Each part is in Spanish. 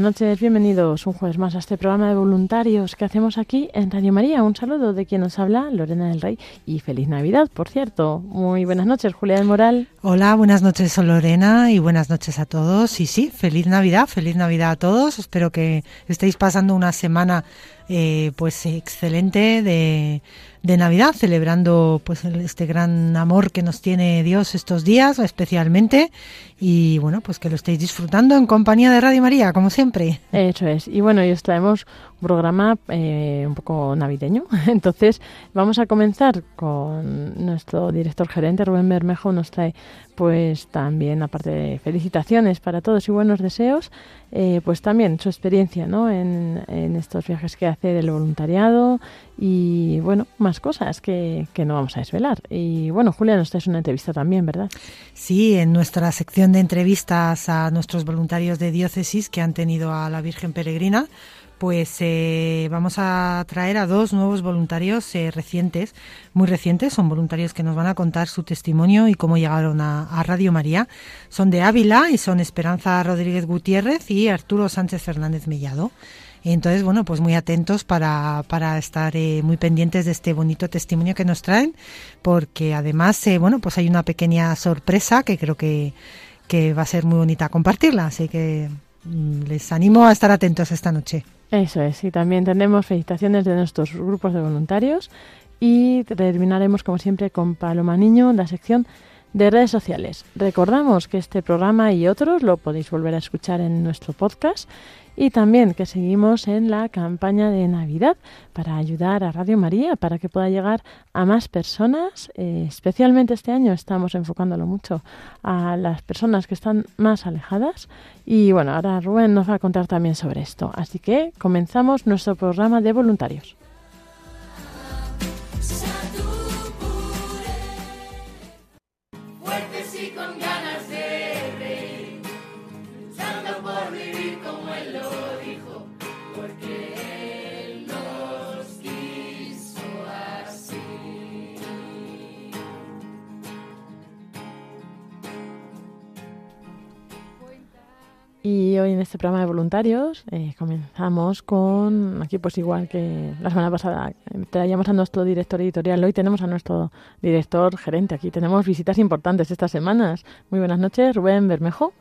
buenas noches, bienvenidos un jueves más a este programa de voluntarios que hacemos aquí en Radio María. Un saludo de quien nos habla, Lorena del Rey, y feliz Navidad, por cierto. Muy buenas noches, Julia del Moral. Hola, buenas noches, Lorena, y buenas noches a todos. Y sí, feliz Navidad, feliz Navidad a todos. Espero que estéis pasando una semana eh, pues excelente de, de Navidad, celebrando pues este gran amor que nos tiene Dios estos días, especialmente. Y bueno, pues que lo estéis disfrutando en compañía de Radio María, como siempre. Eso es. Y bueno, hoy os traemos un programa eh, un poco navideño. Entonces, vamos a comenzar con nuestro director gerente, Rubén Bermejo, nos trae pues también, aparte de felicitaciones para todos y buenos deseos, eh, pues también su experiencia ¿no? en, en estos viajes que hace del voluntariado y bueno, más cosas que, que no vamos a desvelar. Y bueno, Julia, nos traes una entrevista también, ¿verdad? Sí, en nuestra sección de entrevistas a nuestros voluntarios de diócesis que han tenido a la Virgen Peregrina, pues eh, vamos a traer a dos nuevos voluntarios eh, recientes, muy recientes, son voluntarios que nos van a contar su testimonio y cómo llegaron a, Radio María. Son de Ávila y son Esperanza Rodríguez Gutiérrez y Arturo Sánchez Fernández Mellado. Entonces, bueno, pues muy atentos para, para estar eh, muy pendientes de este bonito testimonio que nos traen, porque además, eh, bueno, pues hay una pequeña sorpresa que creo que, que va a ser muy bonita compartirla, así que mm, les animo a estar atentos esta noche. Eso es, y también tendremos felicitaciones de nuestros grupos de voluntarios y terminaremos como siempre con Paloma Niño, la sección de redes sociales. Recordamos que este programa y otros lo podéis volver a escuchar en nuestro podcast y también que seguimos en la campaña de Navidad para ayudar a Radio María para que pueda llegar a más personas. Eh, especialmente este año estamos enfocándolo mucho a las personas que están más alejadas. Y bueno, ahora Rubén nos va a contar también sobre esto. Así que comenzamos nuestro programa de voluntarios. fuertes y con ganas este programa de voluntarios eh, comenzamos con, aquí pues igual que la semana pasada, eh, traíamos a nuestro director editorial, hoy tenemos a nuestro director gerente, aquí tenemos visitas importantes estas semanas. Muy buenas noches, Rubén Bermejo.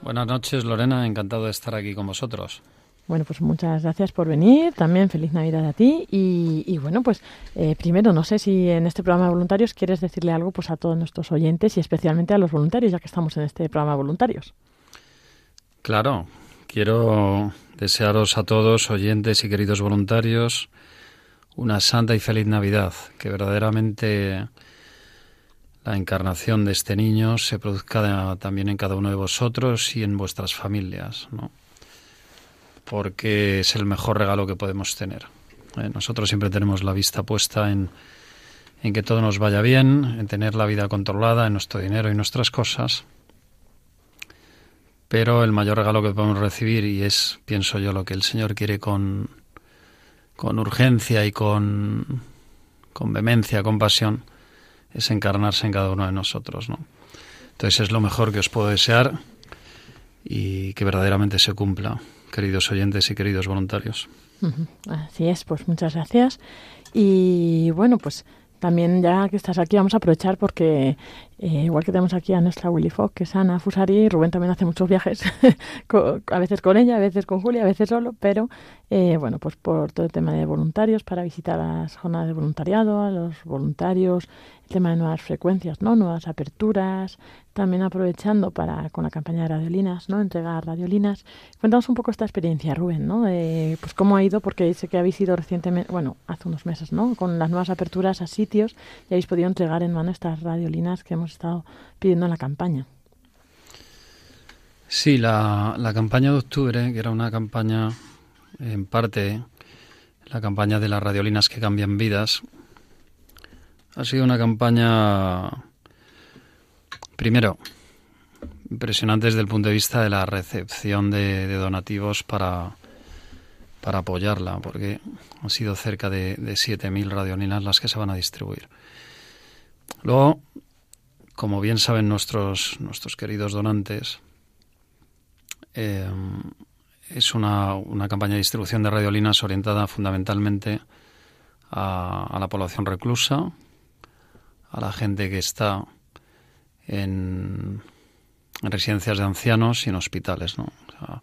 Buenas noches, Lorena. Encantado de estar aquí con vosotros. Bueno, pues muchas gracias por venir. También feliz Navidad a ti. Y, y bueno, pues eh, primero, no sé si en este programa de voluntarios quieres decirle algo pues a todos nuestros oyentes y especialmente a los voluntarios, ya que estamos en este programa de voluntarios. Claro, quiero desearos a todos, oyentes y queridos voluntarios, una santa y feliz Navidad, que verdaderamente la encarnación de este niño se produzca también en cada uno de vosotros y en vuestras familias, ¿no? Porque es el mejor regalo que podemos tener. Eh, nosotros siempre tenemos la vista puesta en, en que todo nos vaya bien, en tener la vida controlada, en nuestro dinero y nuestras cosas. Pero el mayor regalo que podemos recibir, y es, pienso yo, lo que el Señor quiere con, con urgencia y con, con vehemencia, con pasión, es encarnarse en cada uno de nosotros, ¿no? Entonces es lo mejor que os puedo desear y que verdaderamente se cumpla, queridos oyentes y queridos voluntarios. Así es, pues muchas gracias. Y bueno, pues también ya que estás aquí vamos a aprovechar porque eh, igual que tenemos aquí a nuestra Willy Fogg, que es Ana Fusari, Rubén también hace muchos viajes, a veces con ella, a veces con Julia, a veces solo, pero eh, bueno, pues por todo el tema de voluntarios, para visitar las jornadas de voluntariado, a los voluntarios, tema de nuevas frecuencias, ¿no? Nuevas aperturas, también aprovechando para con la campaña de radiolinas, ¿no? Entregar radiolinas. Cuéntanos un poco esta experiencia, Rubén, ¿no? De, pues cómo ha ido, porque sé que habéis ido recientemente, bueno, hace unos meses, ¿no? Con las nuevas aperturas a sitios y habéis podido entregar en mano estas radiolinas que hemos estado pidiendo en la campaña. Sí, la, la campaña de octubre, que era una campaña, en parte, la campaña de las radiolinas que cambian vidas, ha sido una campaña, primero, impresionante desde el punto de vista de la recepción de, donativos para, para apoyarla, porque han sido cerca de, de 7.000 radiolinas las que se van a distribuir. Luego, como bien saben nuestros, nuestros queridos donantes, eh, es una, una campaña de distribución de radiolinas orientada fundamentalmente a la población reclusa, a la gente que está en, en residencias de ancianos y en hospitales, ¿no? O sea,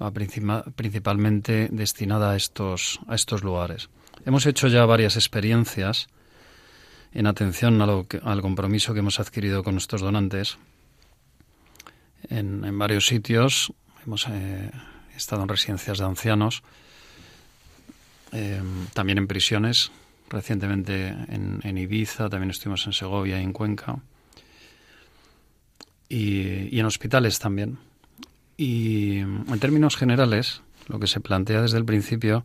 va principal- principalmente destinada a estos, a estos lugares. Hemos hecho ya varias experiencias en atención a lo que- al compromiso que hemos adquirido con nuestros donantes en, en varios sitios. Hemos eh, estado en residencias de ancianos, eh, también en prisiones, recientemente en, Ibiza, también estuvimos en Segovia y en Cuenca, y, y en hospitales también. Y en términos generales, lo que se plantea desde el principio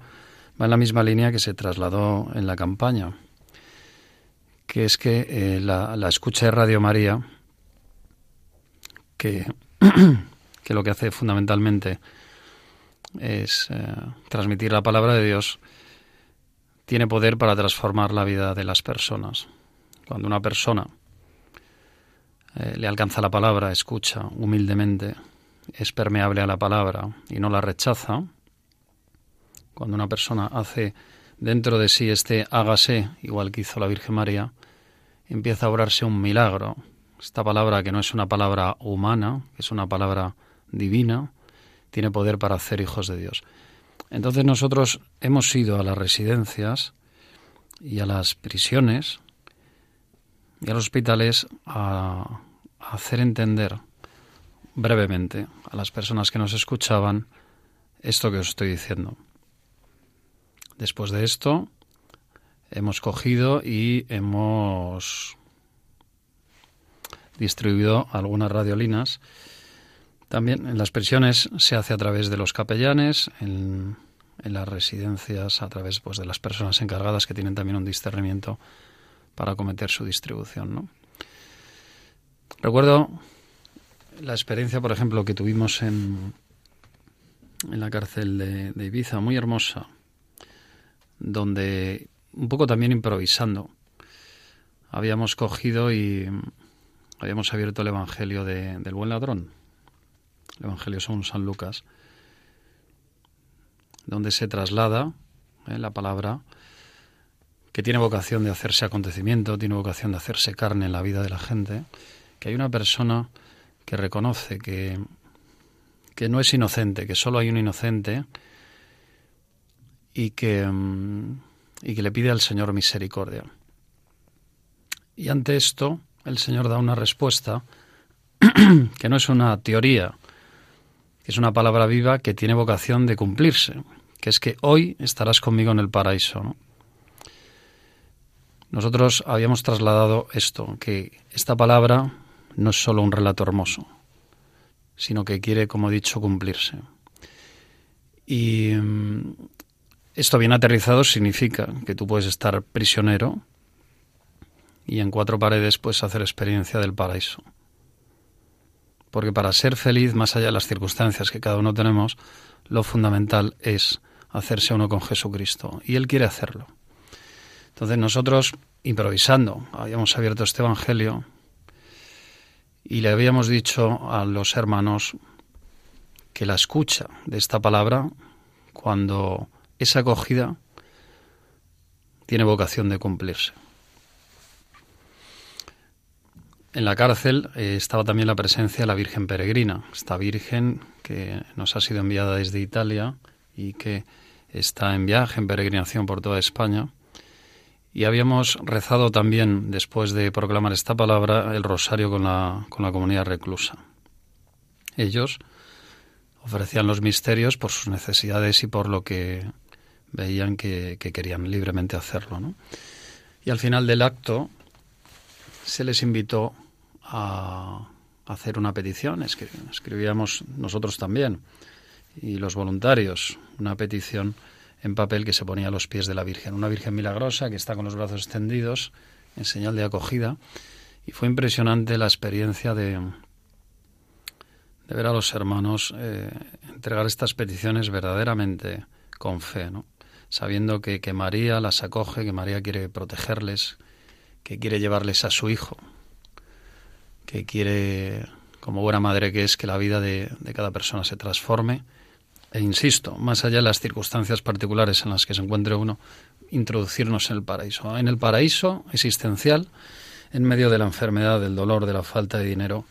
va en la misma línea que se trasladó en la campaña, que es que eh, la, la escucha de Radio María, que, que lo que hace fundamentalmente es eh, transmitir la palabra de Dios, tiene poder para transformar la vida de las personas. Cuando una persona eh, le alcanza la palabra, escucha humildemente, es permeable a la palabra y no la rechaza, cuando una persona hace dentro de sí este hágase, igual que hizo la Virgen María, empieza a obrarse un milagro. Esta palabra que no es una palabra humana, es una palabra divina, tiene poder para hacer hijos de Dios. Entonces nosotros hemos ido a las residencias y a las prisiones y a los hospitales a, hacer entender brevemente a las personas que nos escuchaban esto que os estoy diciendo. Después de esto, hemos cogido y hemos distribuido algunas radiolinas. También en las prisiones se hace a través de los capellanes, en, en las residencias a través pues, de las personas encargadas que tienen también un discernimiento para acometer su distribución. Recuerdo la experiencia, por ejemplo, que tuvimos en, en la cárcel de, Ibiza, muy hermosa, donde un poco también improvisando habíamos cogido y habíamos abierto el Evangelio de- del buen ladrón, el Evangelio según San Lucas, donde se traslada eh, la palabra que tiene vocación de hacerse acontecimiento, tiene vocación de hacerse carne en la vida de la gente, que hay una persona que reconoce que, que no es inocente, que solo hay un inocente y que, mm, y que le pide al Señor misericordia. Y ante esto, el Señor da una respuesta que no es una teoría, que es una palabra viva que tiene vocación de cumplirse, que es que hoy estarás conmigo en el paraíso. ¿no? Nosotros habíamos trasladado esto, que esta palabra no es solo un relato hermoso, sino que quiere, como he dicho, cumplirse. Y mm, esto bien aterrizado significa que tú puedes estar prisionero y en cuatro paredes puedes hacer experiencia del paraíso. Porque para ser feliz, más allá de las circunstancias que cada uno tenemos, lo fundamental es hacerse uno con Jesucristo. Y Él quiere hacerlo. Entonces nosotros, improvisando, habíamos abierto este Evangelio y le habíamos dicho a los hermanos que la escucha de esta palabra, cuando es acogida, tiene vocación de cumplirse. En la cárcel eh, estaba también la presencia de la Virgen Peregrina, esta Virgen que nos ha sido enviada desde Italia y que está en viaje, en peregrinación por toda España. Y habíamos rezado también, después de proclamar esta palabra, el rosario con la, con la comunidad reclusa. Ellos ofrecían los misterios por sus necesidades y por lo que veían que, que querían libremente hacerlo. Y al final del acto se les invitó a hacer una petición. Escribíamos nosotros también y los voluntarios una petición en papel que se ponía a los pies de la Virgen. Una Virgen milagrosa que está con los brazos extendidos en señal de acogida. Y fue impresionante la experiencia de, ver a los hermanos eh, entregar estas peticiones verdaderamente con fe, ¿no? sabiendo que María las acoge, que María quiere protegerles, que quiere llevarles a su hijo, que quiere, como buena madre que es, que la vida de, de cada persona se transforme. E insisto, más allá de las circunstancias particulares en las que se encuentre uno, introducirnos en el paraíso. En el paraíso existencial, en medio de la enfermedad, del dolor, de la falta de dinero,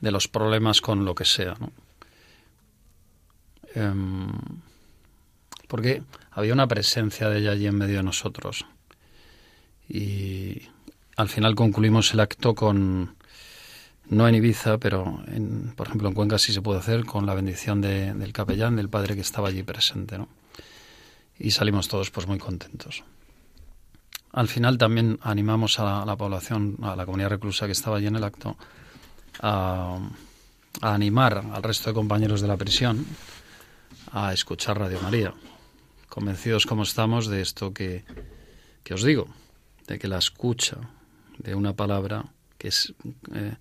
de los problemas con lo que sea. ¿no? Em, porque había una presencia de ella allí en medio de nosotros. Y al final concluimos el acto con, no en Ibiza, pero en, por ejemplo en Cuenca sí se puede hacer con la bendición de, del capellán, del padre que estaba allí presente, ¿no? Y salimos todos pues muy contentos. Al final también animamos a la, población, a la comunidad reclusa que estaba allí en el acto, a, a animar al resto de compañeros de la prisión a escuchar Radio María, convencidos como estamos de esto que, que os digo, de que la escucha de una palabra que es, eh,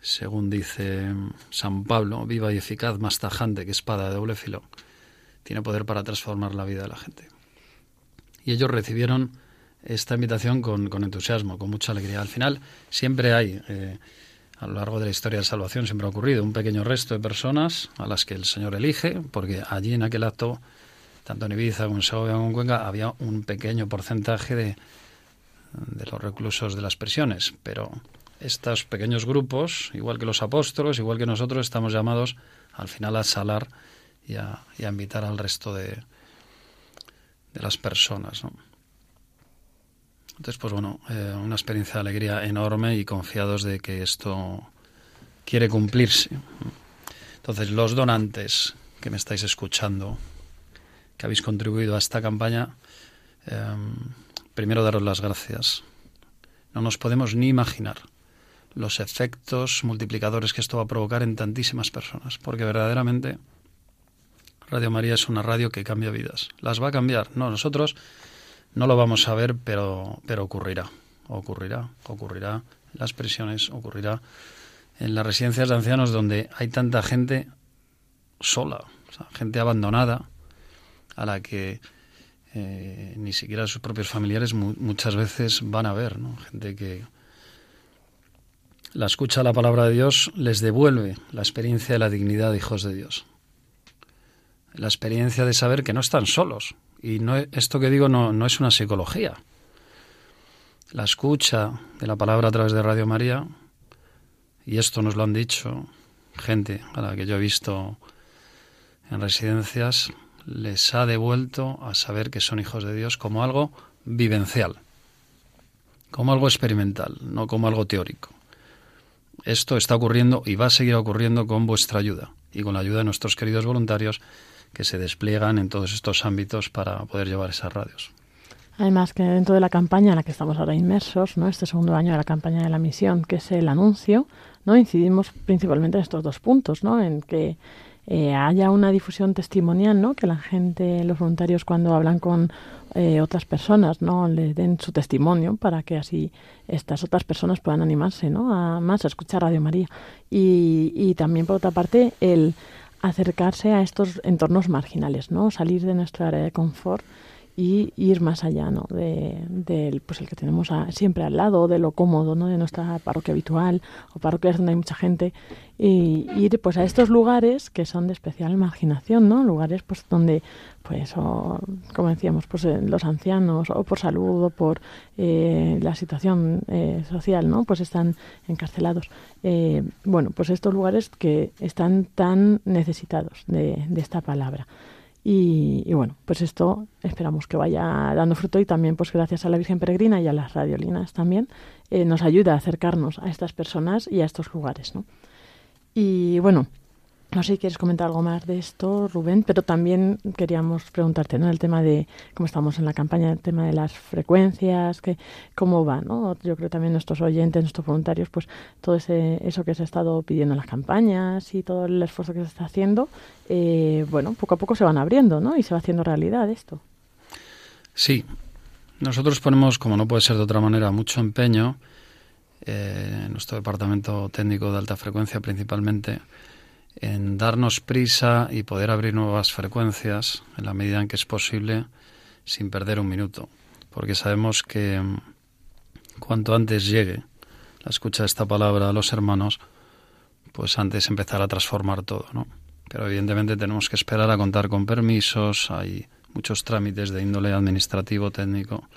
según dice San Pablo, viva y eficaz, más tajante que espada de doble filo, tiene poder para transformar la vida de la gente. Y ellos recibieron esta invitación con, con entusiasmo, con mucha alegría. Al final siempre hay, eh, a lo largo de la historia de salvación, siempre ha ocurrido un pequeño resto de personas a las que el Señor elige, porque allí en aquel acto, tanto en Ibiza como en Segovia como en Cuenca, había un pequeño porcentaje de, de los reclusos de las prisiones, pero estos pequeños grupos, igual que los apóstolos, igual que nosotros, estamos llamados al final a salar y a, y a invitar al resto de, de las personas. Entonces, pues bueno, eh, una experiencia de alegría enorme y confiados de que esto quiere cumplirse. Entonces, los donantes que me estáis escuchando, que habéis contribuido a esta campaña, eh, primero daros las gracias. No nos podemos ni imaginar los efectos multiplicadores que esto va a provocar en tantísimas personas, porque verdaderamente Radio María es una radio que cambia vidas. Las va a cambiar. No, nosotros no lo vamos a ver, pero, pero ocurrirá. Ocurrirá, ocurrirá en las prisiones, ocurrirá en las residencias de ancianos donde hay tanta gente sola, gente abandonada, a la que eh, ni siquiera sus propios familiares mu muchas veces van a ver, ¿no? Gente que la escucha la palabra de Dios les devuelve la experiencia de la dignidad de hijos de Dios. La experiencia de saber que no están solos. Y no, esto que digo no, no es una psicología. La escucha de la palabra a través de Radio María, y esto nos lo han dicho gente a la que yo he visto en residencias, les ha devuelto a saber que son hijos de Dios como algo vivencial, como algo experimental, no como algo teórico. Esto está ocurriendo y va a seguir ocurriendo con vuestra ayuda y con la ayuda de nuestros queridos voluntarios que se despliegan en todos estos ámbitos para poder llevar esas radios. Además que dentro de la campaña en la que estamos ahora inmersos, ¿no? este segundo año de la campaña de la misión, que es el anuncio, no incidimos principalmente en estos dos puntos, ¿no? en que eh, haya una difusión testimonial, ¿no? Que la gente, los voluntarios cuando hablan con eh, otras personas, ¿no? Le den su testimonio para que así estas otras personas puedan animarse, ¿no? A más a escuchar Radio María. Y, y también, por otra parte, el acercarse a estos entornos marginales, ¿no? Salir de nuestra área de confort y ir más allá ¿no? de, pues el que tenemos siempre al lado, de lo cómodo ¿no? de nuestra parroquia habitual o parroquias donde hay mucha gente, y ir pues a estos lugares que son de especial marginación, ¿no? lugares pues donde pues o, como decíamos pues eh, los ancianos o por salud o por eh, la situación eh, social no pues están encarcelados bueno pues estos lugares que están tan necesitados de esta palabra y, bueno, pues esto esperamos que vaya dando fruto y también pues gracias a la Virgen Peregrina y a las radiolinas también eh, nos ayuda a acercarnos a estas personas y a estos lugares, ¿no? Y bueno, no sé si quieres comentar algo más de esto, Rubén, pero también queríamos preguntarte, ¿no? El tema de cómo estamos en la campaña, el tema de las frecuencias, que, cómo va, ¿no? Yo creo también nuestros oyentes, nuestros voluntarios, pues todo ese, eso que se ha estado pidiendo en las campañas y todo el esfuerzo que se está haciendo, eh, bueno, poco a poco se van abriendo, ¿no? Y se va haciendo realidad esto. Sí, nosotros ponemos, como no puede ser de otra manera, mucho empeño eh, en nuestro departamento técnico de alta frecuencia principalmente en darnos prisa y poder abrir nuevas frecuencias en la medida en que es posible sin perder un minuto, porque sabemos que mm, cuanto antes llegue la escucha de esta palabra a los hermanos, pues antes empezar a transformar todo, ¿no? Pero evidentemente tenemos que esperar a contar con permisos, hay muchos trámites de índole administrativo, técnico.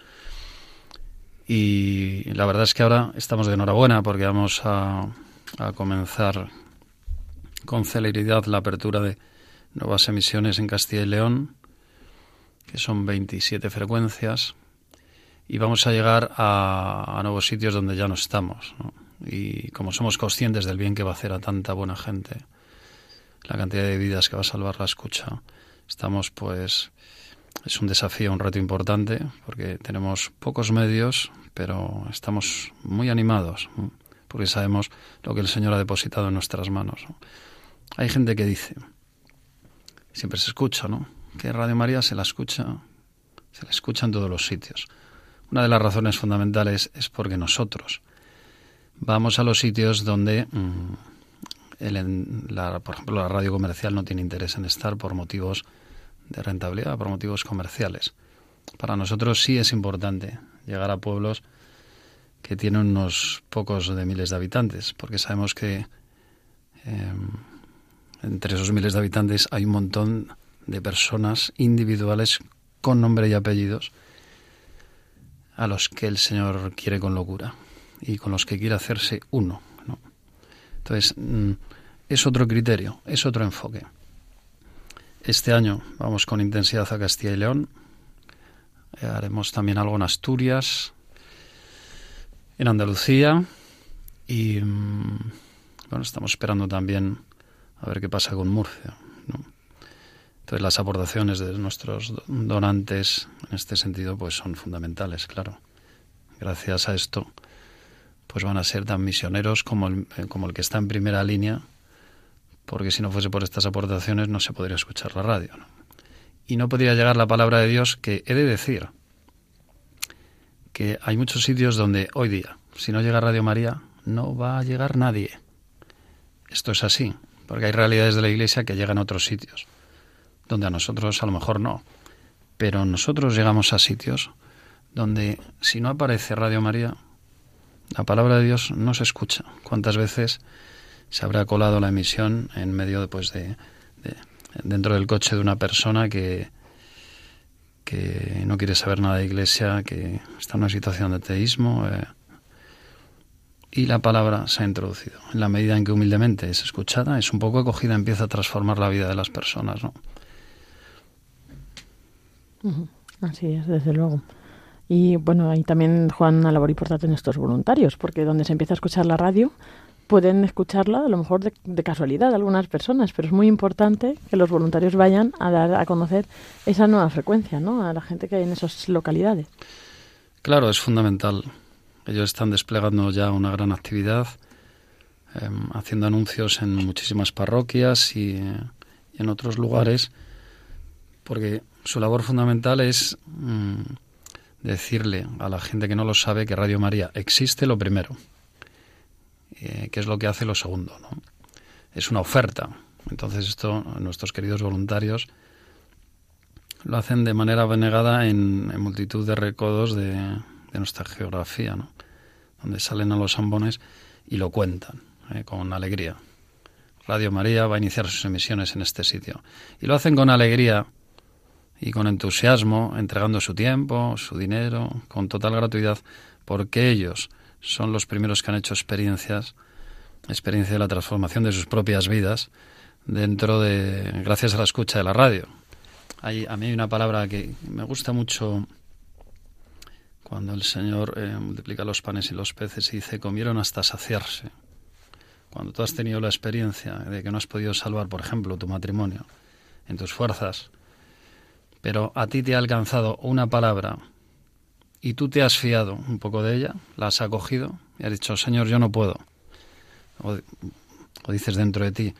Y la verdad es que ahora estamos de enhorabuena porque vamos a, a comenzar con celeridad la apertura de nuevas emisiones en Castilla y León, que son 27 frecuencias, y vamos a llegar a, nuevos sitios donde ya no estamos. Y como somos conscientes del bien que va a hacer a tanta buena gente, la cantidad de vidas que va a salvar la escucha, estamos pues es un desafío, un reto importante, porque tenemos pocos medios, pero estamos muy animados, porque sabemos lo que el Señor ha depositado en nuestras manos. Hay gente que dice, siempre se escucha, ¿no? Que Radio María se la escucha, se la escucha en todos los sitios. Una de las razones fundamentales es porque nosotros vamos a los sitios donde, mm, la, por ejemplo, la radio comercial no tiene interés en estar por motivos de rentabilidad, por motivos comerciales. Para nosotros sí es importante llegar a pueblos que tienen unos pocos de miles de habitantes, porque sabemos que em, entre esos miles de habitantes hay un montón de personas individuales con nombre y apellidos a los que el Señor quiere con locura y con los que quiere hacerse uno. Entonces, mm, es otro criterio, es otro enfoque. Este año vamos con intensidad a Castilla y León. Eh, haremos también algo en Asturias, en Andalucía y mm, bueno, estamos esperando también a ver qué pasa con Murcia. Entonces las aportaciones de nuestros donantes en este sentido pues son fundamentales, claro. Gracias a esto pues van a ser tan misioneros como el, eh, como el que está en primera línea, porque si no fuese por estas aportaciones no se podría escuchar la radio. Y no podría llegar la palabra de Dios que he de decir que hay muchos sitios donde hoy día, si no llega Radio María, no va a llegar nadie. Esto es así porque hay realidades de la Iglesia que llegan a otros sitios, donde a nosotros a lo mejor no. Pero nosotros llegamos a sitios donde si no aparece Radio María, la palabra de Dios no se escucha. ¿Cuántas veces se habrá colado la emisión en medio de, pues, de, dentro del coche de una persona que, que no quiere saber nada de iglesia, que está en una situación de teísmo? Eh, y la palabra se ha introducido. En la medida en que humildemente es escuchada, es un poco acogida, empieza a transformar la vida de las personas, ¿no? Así es, desde luego. Y bueno, ahí también juegan una labor importante en estos voluntarios, porque donde se empieza a escuchar la radio, pueden escucharla a lo mejor de, de, casualidad algunas personas, pero es muy importante que los voluntarios vayan a dar a conocer esa nueva frecuencia, ¿no? A la gente que hay en esas localidades. Claro, es fundamental. Ellos están desplegando ya una gran actividad, em, haciendo anuncios en muchísimas parroquias y, en otros lugares, porque su labor fundamental es mm, decirle a la gente que no lo sabe que Radio María existe lo primero, eh, que es lo que hace lo segundo. ¿no? Es una oferta. Entonces esto nuestros queridos voluntarios lo hacen de manera abnegada en, en multitud de recodos de, de nuestra geografía, ¿no? donde salen a los ambones y lo cuentan eh, con alegría. Radio María va a iniciar sus emisiones en este sitio. Y lo hacen con alegría y con entusiasmo, entregando su tiempo, su dinero, con total gratuidad, porque ellos son los primeros que han hecho experiencias, experiencia de la transformación de sus propias vidas dentro de, gracias a la escucha de la radio. Hay, a mí hay una palabra que me gusta mucho cuando el Señor eh, multiplica los panes y los peces y dice, comieron hasta saciarse. Cuando tú has tenido la experiencia de que no has podido salvar, por ejemplo, tu matrimonio en tus fuerzas, pero a ti te ha alcanzado una palabra y tú te has fiado un poco de ella, la has acogido y has dicho, Señor, yo no puedo. O, dices dentro de ti,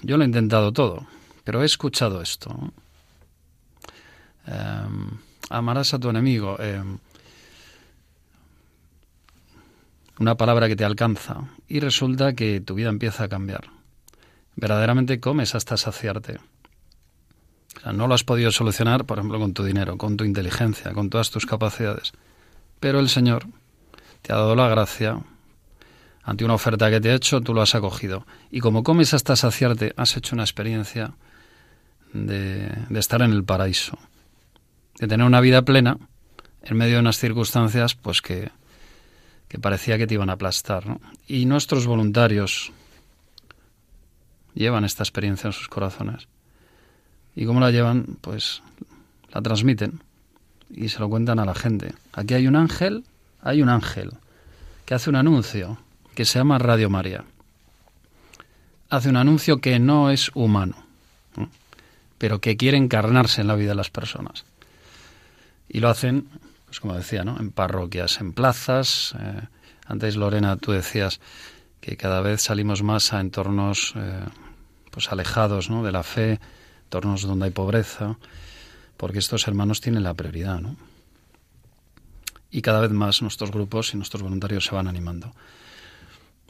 yo lo he intentado todo, pero he escuchado esto. Eh, amarás a tu enemigo. Eh, una palabra que te alcanza y resulta que tu vida empieza a cambiar. Verdaderamente comes hasta saciarte. O sea, no lo has podido solucionar, por ejemplo, con tu dinero, con tu inteligencia, con todas tus capacidades. Pero el Señor te ha dado la gracia. Ante una oferta que te ha hecho, tú lo has acogido. Y como comes hasta saciarte, has hecho una experiencia de, de estar en el paraíso. De tener una vida plena en medio de unas circunstancias pues que, que parecía que te iban a aplastar. ¿no? Y nuestros voluntarios llevan esta experiencia en sus corazones. ¿Y cómo la llevan? Pues la transmiten y se lo cuentan a la gente. Aquí hay un ángel, hay un ángel que hace un anuncio que se llama Radio María. Hace un anuncio que no es humano, ¿no? pero que quiere encarnarse en la vida de las personas. Y lo hacen pues como decía, ¿no? En parroquias, en plazas. Eh, antes, Lorena, tú decías que cada vez salimos más a entornos eh, pues alejados ¿no? de la fe, entornos donde hay pobreza, porque estos hermanos tienen la prioridad, ¿no? Y cada vez más nuestros grupos y nuestros voluntarios se van animando.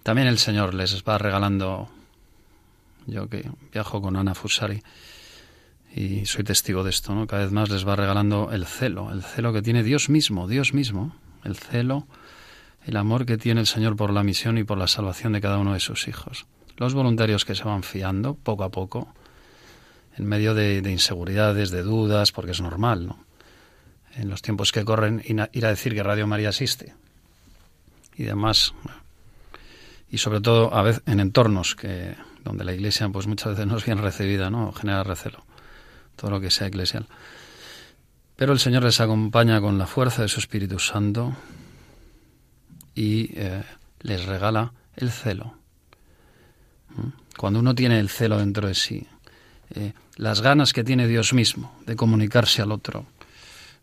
También el Señor les va regalando, yo que viajo con Ana Fusari, y soy testigo de esto, ¿no? Cada vez más les va regalando el celo, el celo que tiene Dios mismo, Dios mismo, el celo, el amor que tiene el Señor por la misión y por la salvación de cada uno de sus hijos. Los voluntarios que se van fiando poco a poco, en medio de, de inseguridades, de dudas, porque es normal, ¿no? En los tiempos que corren, ir a decir que Radio María existe. Y demás. Y sobre todo, a veces, en entornos que donde la Iglesia pues muchas veces no es bien recibida, ¿no? Genera recelo todo lo que sea eclesial. Pero el Señor les acompaña con la fuerza de su Espíritu Santo y eh, les regala el celo. ¿Mm? Cuando uno tiene el celo dentro de sí, eh, las ganas que tiene Dios mismo de comunicarse al otro,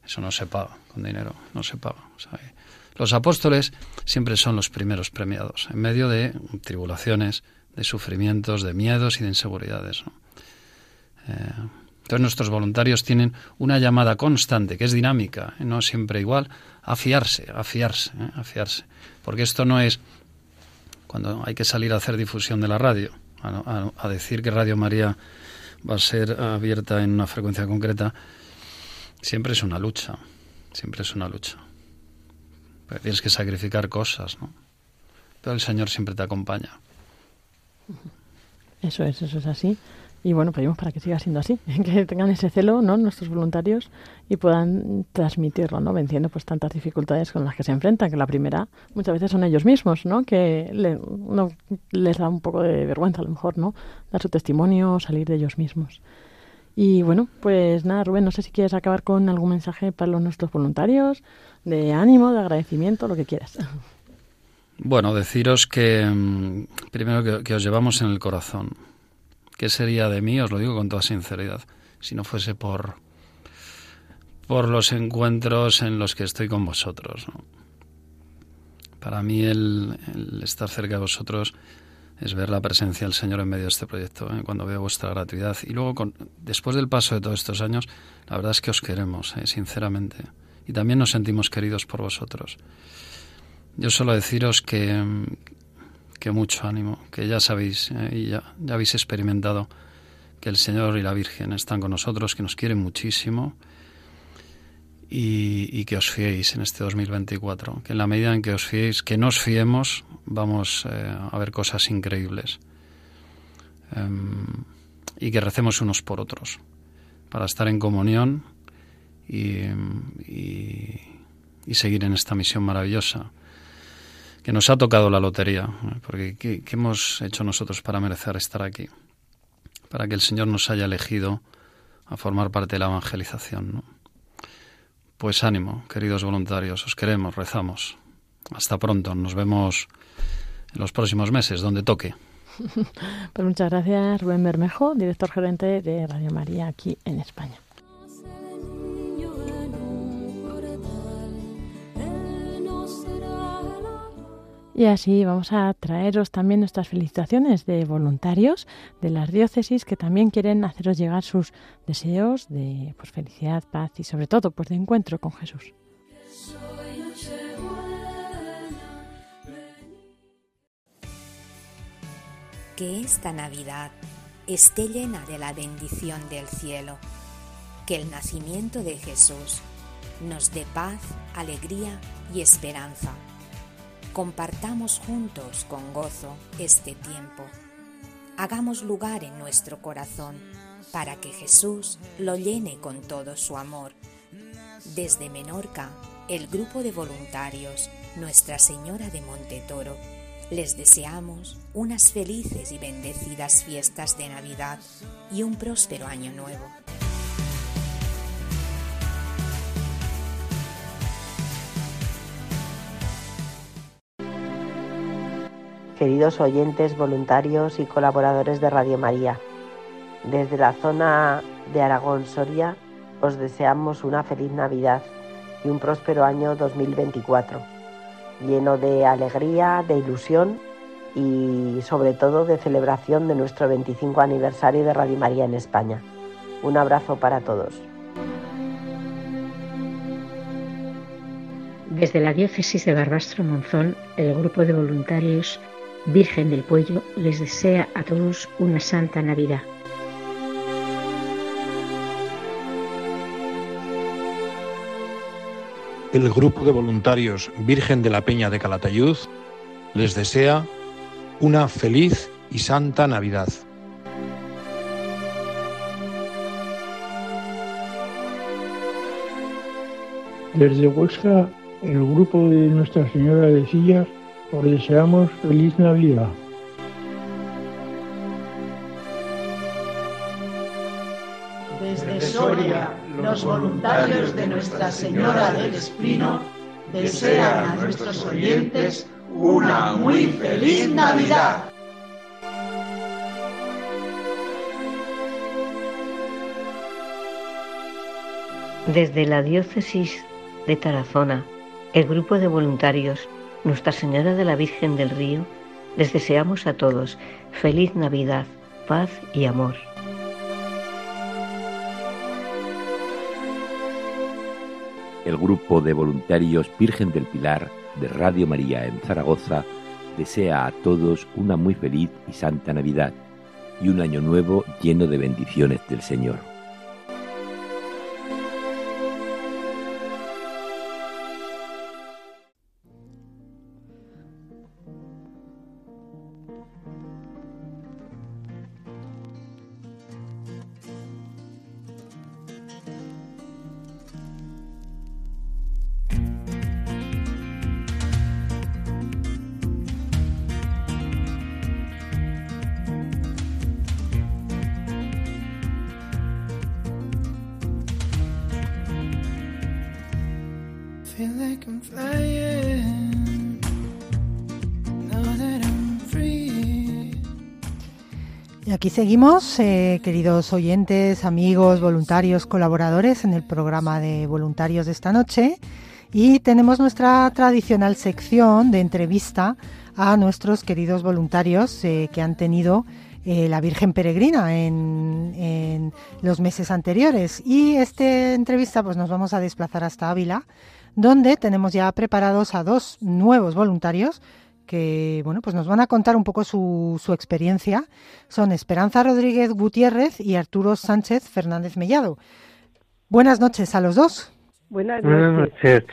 eso no se paga con dinero, no se paga. Eh, los apóstoles siempre son los primeros premiados, en medio de tribulaciones, de sufrimientos, de miedos y de inseguridades. ¿no? Entonces nuestros voluntarios tienen una llamada constante, que es dinámica, no siempre igual, a fiarse, a fiarse, ¿eh? a fiarse. Porque esto no es cuando hay que salir a hacer difusión de la radio, a, a, a decir que Radio María va a ser abierta en una frecuencia concreta, siempre es una lucha, siempre es una lucha. Pero tienes que sacrificar cosas, ¿no? Pero el Señor siempre te acompaña. Eso es, eso es así. Y bueno, pedimos para que siga siendo así, que tengan ese celo, ¿no? Nuestros voluntarios y puedan transmitirlo, ¿no? Venciendo pues tantas dificultades con las que se enfrentan, que la primera muchas veces son ellos mismos, ¿no? Que le, les da un poco de vergüenza a lo mejor, ¿no? Dar su testimonio, salir de ellos mismos. Y bueno, pues nada, Rubén, no sé si quieres acabar con algún mensaje para los nuestros voluntarios, de ánimo, de agradecimiento, lo que quieras. Bueno, deciros que primero que, que os llevamos en el corazón, ¿Qué sería de mí? Os lo digo con toda sinceridad. Si no fuese por, por los encuentros en los que estoy con vosotros. Para mí el, estar cerca de vosotros es ver la presencia del Señor en medio de este proyecto, ¿eh? cuando veo vuestra gratuidad. Y luego, después del paso de todos estos años, la verdad es que os queremos, ¿eh? sinceramente. Y también nos sentimos queridos por vosotros. Yo solo deciros que, que mucho ánimo, que ya sabéis eh, y ya, ya, habéis experimentado que el Señor y la Virgen están con nosotros, que nos quieren muchísimo y, que os fiéis en este 2024. Que en la medida en que os fiéis, que nos fiemos, vamos eh, a ver cosas increíbles. Em, y que recemos unos por otros para estar en comunión y, y, seguir en esta misión maravillosa que nos ha tocado la lotería, porque ¿qué, hemos hecho nosotros para merecer estar aquí? Para que el Señor nos haya elegido a formar parte de la evangelización. Pues ánimo, queridos voluntarios, os queremos, rezamos. Hasta pronto, nos vemos en los próximos meses, donde toque. pues muchas gracias, Rubén Bermejo, director gerente de Radio María aquí en España. Y así vamos a traeros también nuestras felicitaciones de voluntarios de las diócesis que también quieren haceros llegar sus deseos de pues, felicidad, paz y sobre todo pues, de encuentro con Jesús. Que esta Navidad esté llena de la bendición del cielo, que el nacimiento de Jesús nos dé paz, alegría y esperanza compartamos juntos con gozo este tiempo. Hagamos lugar en nuestro corazón para que Jesús lo llene con todo su amor. Desde Menorca, el grupo de voluntarios Nuestra Señora de Montetoro les deseamos unas felices y bendecidas fiestas de Navidad y un próspero año nuevo. Queridos oyentes, voluntarios y colaboradores de Radio María. Desde la zona de Aragón Soria os deseamos una feliz Navidad y un próspero año 2024, lleno de alegría, de ilusión y sobre todo de celebración de nuestro 25 aniversario de Radio María en España. Un abrazo para todos. Desde la diócesis de Barbastro Monzón, el grupo de voluntarios Virgen del Puello les desea a todos una santa Navidad. El grupo de voluntarios Virgen de la Peña de Calatayud les desea una feliz y santa Navidad. Desde Huesca, el grupo de Nuestra Señora de Sillas os deseamos feliz Navidad. Desde Soria, los voluntarios de Nuestra Señora del Espino desean a nuestros oyentes una muy feliz Navidad. Desde la diócesis de Tarazona, el grupo de voluntarios nuestra Señora de la Virgen del Río, les deseamos a todos feliz Navidad, paz y amor. El grupo de voluntarios Virgen del Pilar de Radio María en Zaragoza desea a todos una muy feliz y santa Navidad y un año nuevo lleno de bendiciones del Señor. Seguimos, eh, queridos oyentes, amigos, voluntarios, colaboradores en el programa de voluntarios de esta noche. Y tenemos nuestra tradicional sección de entrevista a nuestros queridos voluntarios eh, que han tenido eh, la Virgen Peregrina en, en, los meses anteriores. Y esta entrevista pues nos vamos a desplazar hasta Ávila donde tenemos ya preparados a dos nuevos voluntarios que bueno, pues nos van a contar un poco su, su experiencia. Son Esperanza Rodríguez Gutiérrez y Arturo Sánchez Fernández Mellado. Buenas noches a los dos. Buenas noches.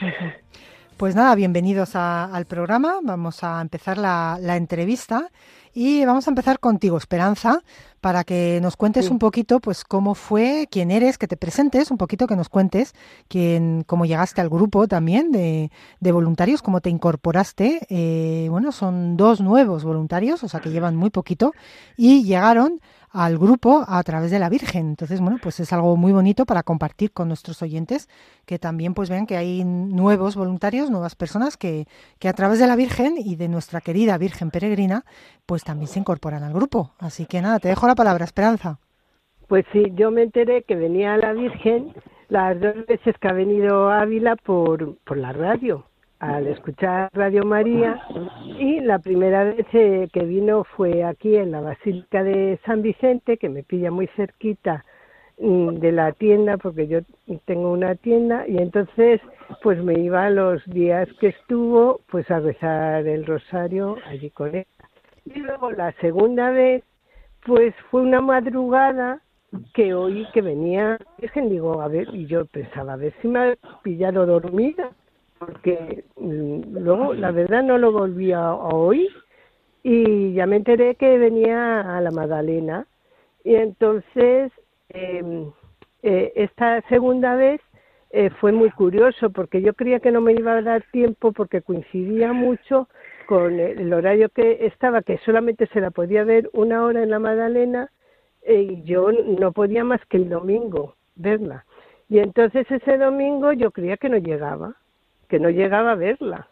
Pues nada, bienvenidos a- al programa. Vamos a empezar la, la entrevista y vamos a empezar contigo, Esperanza, para que nos cuentes Sí. un poquito, pues cómo fue, quién eres, que te presentes, un poquito que nos cuentes quién, cómo llegaste al grupo también de, de voluntarios, cómo te incorporaste. Eh, bueno, son dos nuevos voluntarios, o sea que llevan muy poquito y llegaron al grupo a través de la Virgen. Entonces, bueno, pues es algo muy bonito para compartir con nuestros oyentes, que también pues vean que hay nuevos voluntarios, nuevas personas que, que a través de la Virgen y de nuestra querida Virgen Peregrina, pues también se incorporan al grupo. Así que nada, te dejo la palabra, Esperanza. Pues sí, yo me enteré que venía la Virgen las dos veces que ha venido Ávila por, por la radio, al escuchar Radio María. Y la primera vez eh, que vino fue aquí en la Basílica de San Vicente, que me pilla muy cerquita mm, de la tienda, porque yo tengo una tienda, y entonces pues me iba los días que estuvo pues a rezar el rosario allí con ella. Y luego la segunda vez pues fue una madrugada que oí que venía Virgen, digo, a ver, y yo pensaba, a ver si me ha pillado dormida, porque mm, luego la verdad no lo volví a, a oír y ya me enteré que venía a la Magdalena y entonces eh, eh, esta segunda vez eh, fue muy curioso porque yo creía que no me iba a dar tiempo porque coincidía mucho con el horario que estaba, que solamente se la podía ver una hora en la Magdalena eh, y yo no podía más que el domingo verla. Y entonces ese domingo yo creía que no llegaba, que no llegaba a verla.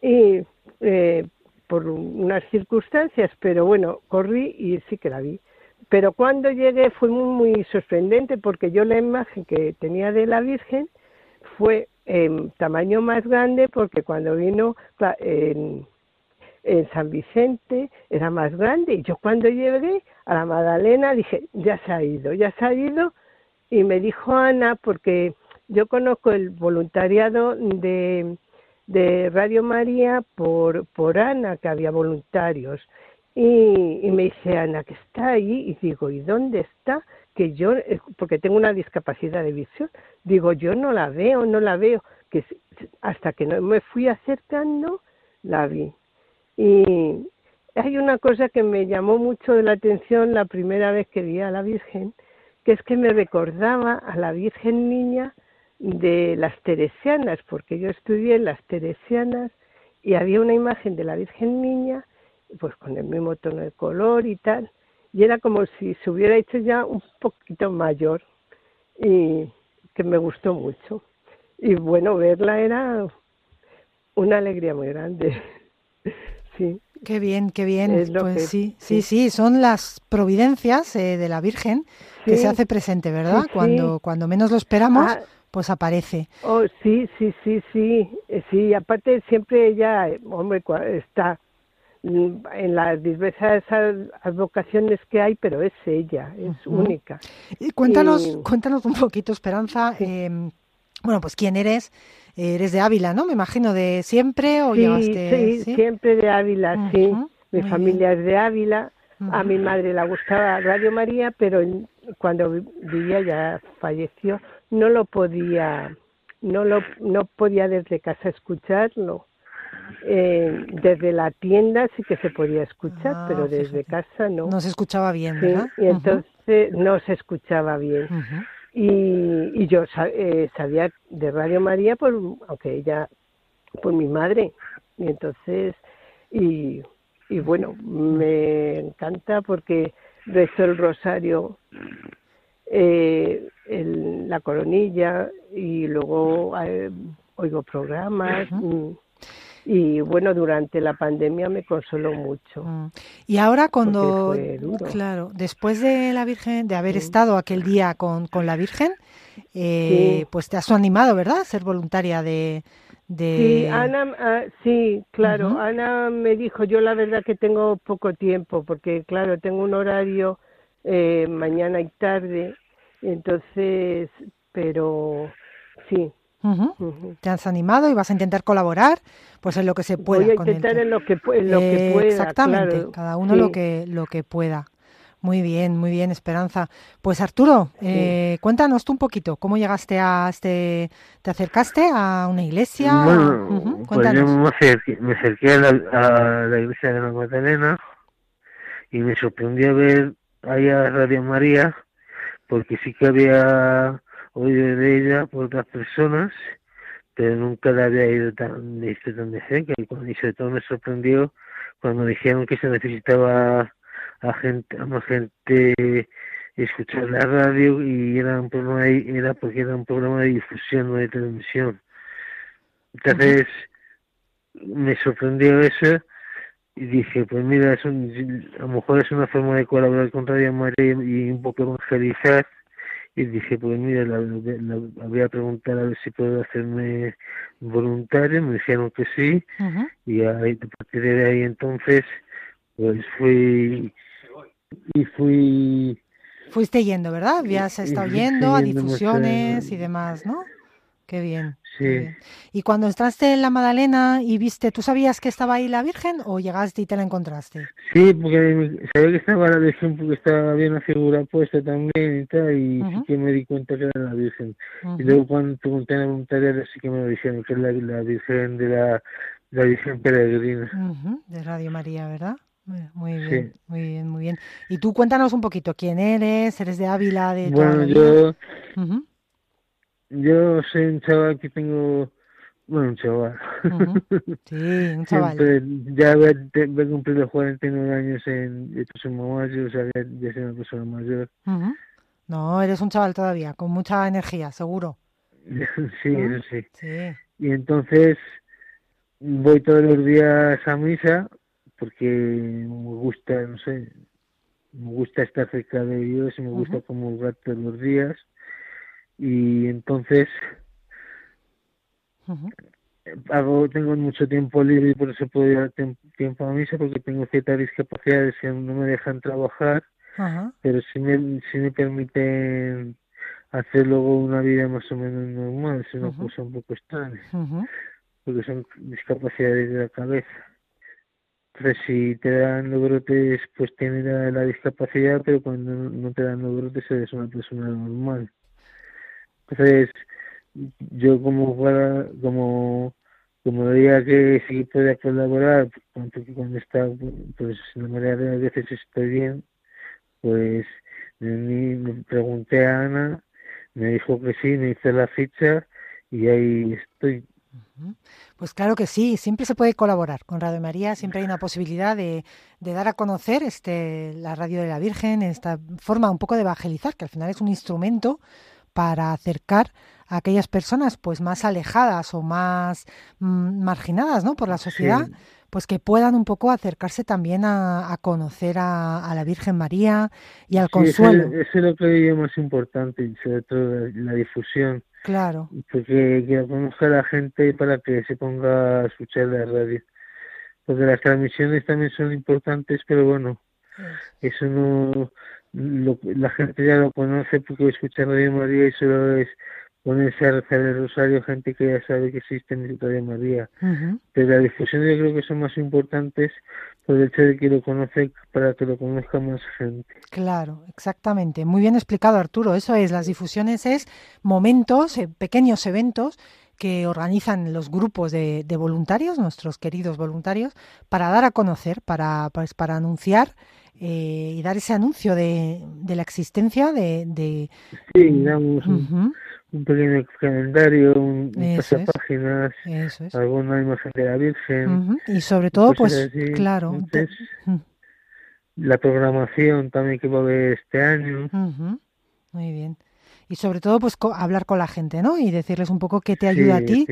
Y eh, por unas circunstancias, pero bueno, corrí y sí que la vi. Pero cuando llegué fue muy, muy sorprendente porque yo la imagen que tenía de la Virgen fue en tamaño más grande porque cuando vino en, en San Vicente era más grande y yo cuando llegué a la Magdalena dije, ya se ha ido, ya se ha ido y me dijo Ana porque yo conozco el voluntariado de, de Radio María por, por Ana, que había voluntarios. Y, me dice Ana que está ahí y digo, ¿y dónde está? Que yo, eh, porque tengo una discapacidad de visión, digo, yo no la veo, no la veo, que hasta que no me fui acercando, la vi. Y hay una cosa que me llamó mucho la atención la primera vez que vi a la Virgen, que es que me recordaba a la Virgen Niña de las Teresianas, porque yo estudié en las Teresianas y había una imagen de la Virgen Niña, pues con el mismo tono de color y tal, y era como si se hubiera hecho ya un poquito mayor y que me gustó mucho. Y bueno, verla era una alegría muy grande. Sí. Qué bien, qué bien. Es Pues que- sí, sí, sí, son las providencias eh, de la Virgen que se hace presente, ¿verdad? Sí, sí. Cuando, cuando menos lo esperamos, Ah. Pues aparece. Oh, sí, sí, sí, sí, eh, sí, aparte siempre ella, eh, hombre, está en las diversas ad- advocaciones que hay, pero es ella, es única. Y cuéntanos, Y- cuéntanos un poquito, Esperanza. eh, bueno, pues quién eres. Eres de Ávila, ¿no? Me imagino de siempre o Sí, llegaste. sí, siempre de Ávila, sí. Mi muy familia es de Ávila. A mi madre le gustaba Radio María, pero cuando vi- vivía ya falleció, no lo podía, no lo, no podía desde casa escucharlo. Eh, desde la tienda sí que se podía escuchar, Ah, pero desde casa no. No se escuchaba bien, Sí, ¿verdad? y entonces no se escuchaba bien. Y, y yo eh, sabía de Radio María, por, aunque ella, por mi madre. Y entonces, y, y bueno, me encanta porque rezo el rosario, eh, el- la coronilla y luego eh, oigo programas. mm, Y bueno, durante la pandemia me consoló mucho. Y ahora cuando, claro, después de la Virgen, de haber estado aquel día con, con la Virgen, eh, Sí. pues te has animado, ¿verdad? A ser voluntaria de... de... Sí, Ana, ah, sí, claro. Ana me dijo, yo la verdad que tengo poco tiempo, porque claro, tengo un horario eh, mañana y tarde, entonces, pero sí. Te has animado y vas a intentar colaborar, pues en lo que se pueda. Voy a con el intentar te- en lo que, en lo que Eh, pueda. Exactamente, claro. cada uno Sí. lo que lo que pueda. Muy bien, muy bien, Esperanza. Pues Arturo, eh, cuéntanos tú un poquito, ¿cómo llegaste a este, te acercaste a una iglesia? Bueno, Ujú, pues cuéntanos. yo me acerqué, me acerqué a, la, a la iglesia de la Magdalena y me sorprendió ver ahí a Radio María porque sí que había oído de ella por otras personas pero nunca la había ido tan, visto tan de cerca. Y, cuando, y sobre todo me sorprendió cuando dijeron que se necesitaba a gente más gente escuchar la radio y era un programa de- era porque era un programa de difusión no de transmisión entonces me sorprendió eso y dije pues mira es un- a lo mejor es una forma de colaborar con Radio María y un poco evangelizar. Y dije pues mira la, la- la- voy a preguntar a ver si puedo hacerme voluntario. Me dijeron que sí. Y ahí, a partir de ahí entonces pues fui y fui. Fuiste yendo, ¿verdad? Habías estado yendo a yendo mucho, difusiones y demás, ¿no? Qué bien. sí Y cuando entraste en la Magdalena y viste, ¿tú sabías que estaba ahí la Virgen o llegaste y te la encontraste? sí porque sabía que estaba la Virgen porque estaba bien la figura puesta también y tal y sí que me di cuenta que era la Virgen y luego cuando pregunté en la voluntariado sí que me lo dijeron que es la, la Virgen de la la Virgen peregrina De Radio María, ¿verdad? Muy muy Sí. bien, muy bien, muy bien. Y tú cuéntanos un poquito, ¿quién eres? ¿Eres de Ávila de bueno yo yo soy un chaval que tengo bueno un chaval. Sí, un chaval. Siempre, ya voy a, te- voy a cumplir los 49 años en el próximo mayo, o sea, ya, ya soy una persona mayor. No, eres un chaval todavía, con mucha energía, seguro. sí, ¿No? eso sí. Sí. Y entonces voy todos los días a misa porque me gusta, no sé, me gusta estar cerca de Dios y me gusta Ujú. comulgar todos los días. Y entonces hago tengo mucho tiempo libre y por eso puedo tem- tiempo a misa porque tengo ciertas discapacidades que no me dejan trabajar pero sí me, sí me permiten hacer luego una vida más o menos normal, es una Ujú. cosa un poco extraña, porque son discapacidades de la cabeza. Entonces, si te dan los brotes, pues tienes la, la discapacidad, pero cuando no te dan los brotes, eres una persona normal. Entonces, yo como para, como como veía que sí podía colaborar, porque cuando está, pues la mayoría de las veces estoy bien, pues me, me pregunté a Ana, me dijo que sí, me hice la ficha y ahí estoy. Pues claro que sí, siempre se puede colaborar con Radio María, siempre hay una posibilidad de, de dar a conocer este, la radio de la Virgen, esta forma un poco de evangelizar, que al final es un instrumento para acercar a aquellas personas pues más alejadas o más mm, marginadas ¿no? por la sociedad, Sí. pues que puedan un poco acercarse también a, a conocer a, a la Virgen María y al Sí, consuelo. es- eso es lo que veo más importante, y sobre todo la, la difusión, Claro, porque que conozca la gente para que se ponga a escuchar la radio. Porque las transmisiones también son importantes, pero bueno, eso no lo- la gente ya lo conoce porque escucha Radio María y solo es ponerse a rezar el rosario gente que ya sabe que existe en Radio María pero la difusión yo creo que son más importantes por el hecho de que lo conoce para que lo conozca más gente Claro, exactamente. Muy bien explicado, Arturo. Eso es, las difusiones es momentos, eh, pequeños eventos que organizan los grupos de, de voluntarios, nuestros queridos voluntarios, para dar a conocer, para, pues, para anunciar eh, y dar ese anuncio de, de la existencia de... de- sí damos un, Ujú, un pequeño calendario un, un Eso es. pasapáginas eso es. alguna imagen de la Virgen Y sobre todo, pues, así. claro. la programación también que va a haber este año Muy bien. Y sobre todo, pues co- hablar con la gente, ¿no? Y decirles un poco qué te ayuda a ti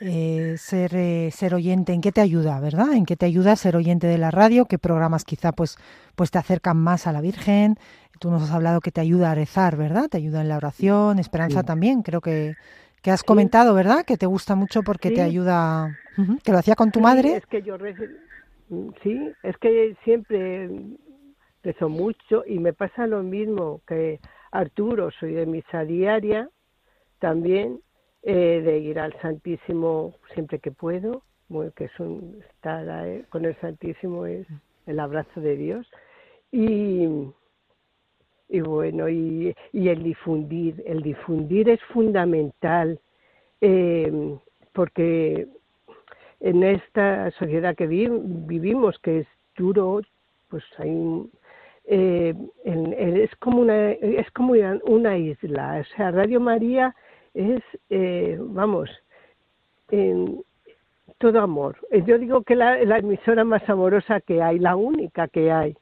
eh, ser, eh, ser oyente, ¿en qué te ayuda, verdad? ¿En qué te ayuda ser oyente de la radio? ¿Qué programas quizá pues, pues te acercan más a la Virgen? Tú nos has hablado que te ayuda a rezar, ¿verdad? Te ayuda en la oración, Esperanza Sí. también, creo que, que has comentado, ¿verdad? Que te gusta mucho porque te ayuda, que lo hacía con tu madre. Es que yo rezo, sí, es que siempre rezo mucho y me pasa lo mismo que Arturo, soy de misa diaria también eh, de ir al Santísimo siempre que puedo, que es un, estar ahí con el Santísimo es el abrazo de Dios. Y, bueno, y, el difundir, el difundir es fundamental, eh, porque en esta sociedad que vi- vivimos, que es duro, pues hay eh, en- es como una es como una- isla, o sea, Radio María es, eh, vamos, en- todo amor. Eh, Yo digo que la, la emisora más amorosa que hay, la única que hay.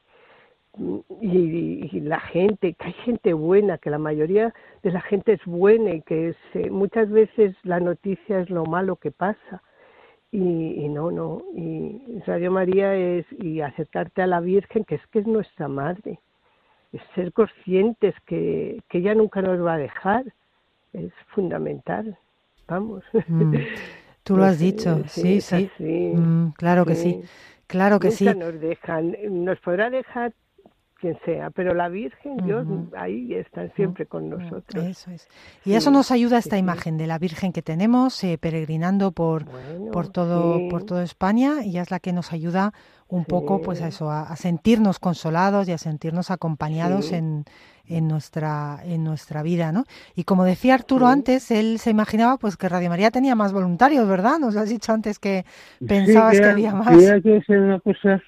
Y, la gente, que hay gente buena, que la mayoría de la gente es buena y que eh, muchas veces la noticia es lo malo que pasa. Y, y no, no, y Radio María es, y acercarte a la Virgen, que es que es nuestra madre, es ser conscientes que, que ella nunca nos va a dejar, es fundamental, vamos. Mm, Tú lo has dicho, sí, sí. Mm, claro que sí, claro que sí. Nunca nos dejan, nos podrá dejar quien sea, pero la Virgen, Dios, ahí están siempre con nosotros. Eso es. Y eso nos ayuda esta imagen de la Virgen que tenemos eh, peregrinando por, por todo sí. por toda España y es la que nos ayuda un poco pues a eso a, a sentirnos consolados y a sentirnos acompañados Sí. en, en nuestra en nuestra vida, ¿no? Y como decía Arturo antes, él se imaginaba pues que Radio María tenía más voluntarios, ¿verdad? Nos lo has dicho antes que pensabas Sí, que había más. hacer una cosa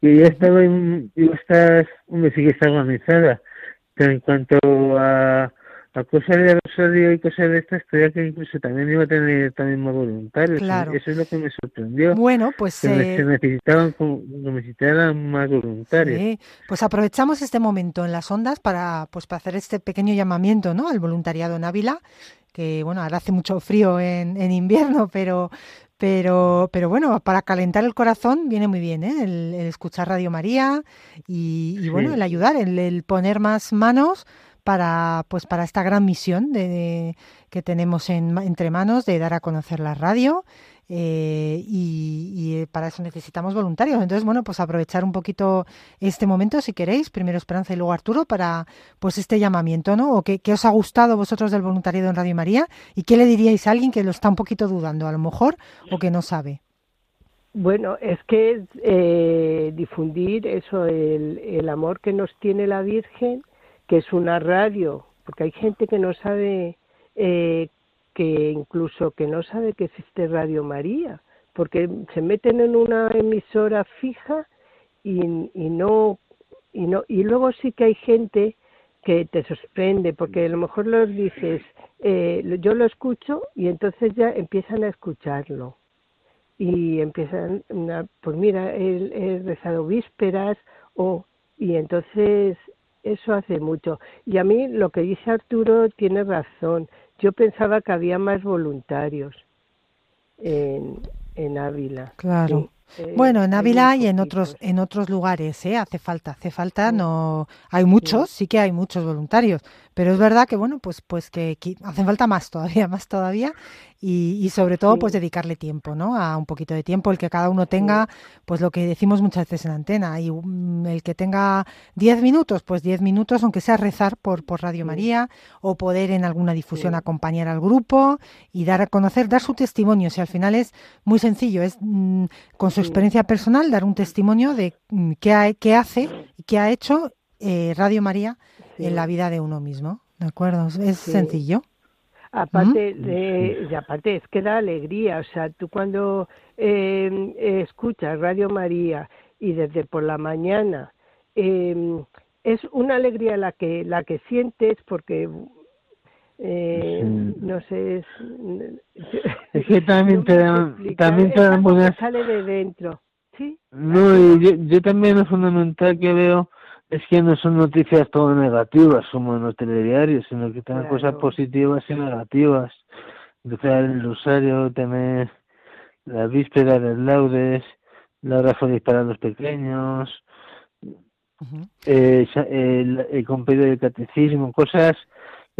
que ya estaba en, que está organizada, pero en cuanto a, a cosas de Rosario y cosas de estas, creía que incluso también iba a tener también más voluntarios. Claro. Eso es lo que me sorprendió. Bueno, pues que eh, se necesitaban, que necesitaran más voluntarios. Sí, pues aprovechamos este momento en las ondas para, pues, para hacer este pequeño llamamiento ¿no? al voluntariado en Ávila, que bueno, ahora hace mucho frío en, en invierno, pero, pero, pero bueno, para calentar el corazón viene muy bien ¿eh? el, el escuchar Radio María y, y, bueno, Sí. el ayudar, el, el poner más manos para pues para esta gran misión de, de- que tenemos en, entre manos de dar a conocer la radio eh, y, eh, para eso necesitamos voluntarios. Entonces, bueno, pues aprovechar un poquito este momento, si queréis, primero Esperanza y luego Arturo, para pues este llamamiento, ¿no? O qué, os ha gustado vosotros del voluntariado en Radio María y qué le diríais a alguien que lo está un poquito dudando, a lo mejor, o que no sabe. Bueno, es que eh, difundir eso, el, el amor que nos tiene la Virgen, que es una radio, porque hay gente que no sabe, eh, que incluso que no sabe que existe Radio María, porque se meten en una emisora fija y, y no y no y luego sí que hay gente que te sorprende porque a lo mejor los dices eh, yo lo escucho y entonces ya empiezan a escucharlo. Y empiezan a, pues mira he, he rezado vísperas o y entonces eso hace mucho. Y a mí lo que dice Arturo tiene razón yo pensaba que había más voluntarios en, en Ávila Claro. Sí, eh, Bueno, en Ávila y en otros en otros lugares, ¿eh? Hace falta, hace falta, no hay muchos, sí que hay muchos voluntarios, pero es verdad que bueno, pues pues que, que hacen falta más todavía, más todavía y, y sobre todo pues dedicarle tiempo, ¿no? A un poquito de tiempo, el que cada uno tenga, pues lo que decimos muchas veces en antena, y mm, el que tenga 10 minutos, pues 10 minutos, aunque sea rezar por, por Radio María o poder en alguna difusión acompañar al grupo y dar a conocer, dar su testimonio, si al final es muy sencillo, es mm, con su experiencia personal dar un testimonio de mm, qué, ha- qué hace y qué ha hecho eh, Radio María en la vida de uno mismo. ¿De acuerdo? Es es Sí. sencillo. Aparte, de, y aparte es que da alegría, o sea, tú cuando eh, escuchas Radio María y desde por la mañana eh, es una alegría la que la que sientes porque eh, Sí. no sé es, Es que también te dan, también te dan sale de dentro, sí, No, y yo, yo también lo fundamental que veo es que no son noticias todo negativas como en los telediarios, sino que tienen cosas positivas y negativas. Empezar el rosario, tener la víspera del laudes, la hora feliz para los pequeños, eh, el, el compendio del catecismo, cosas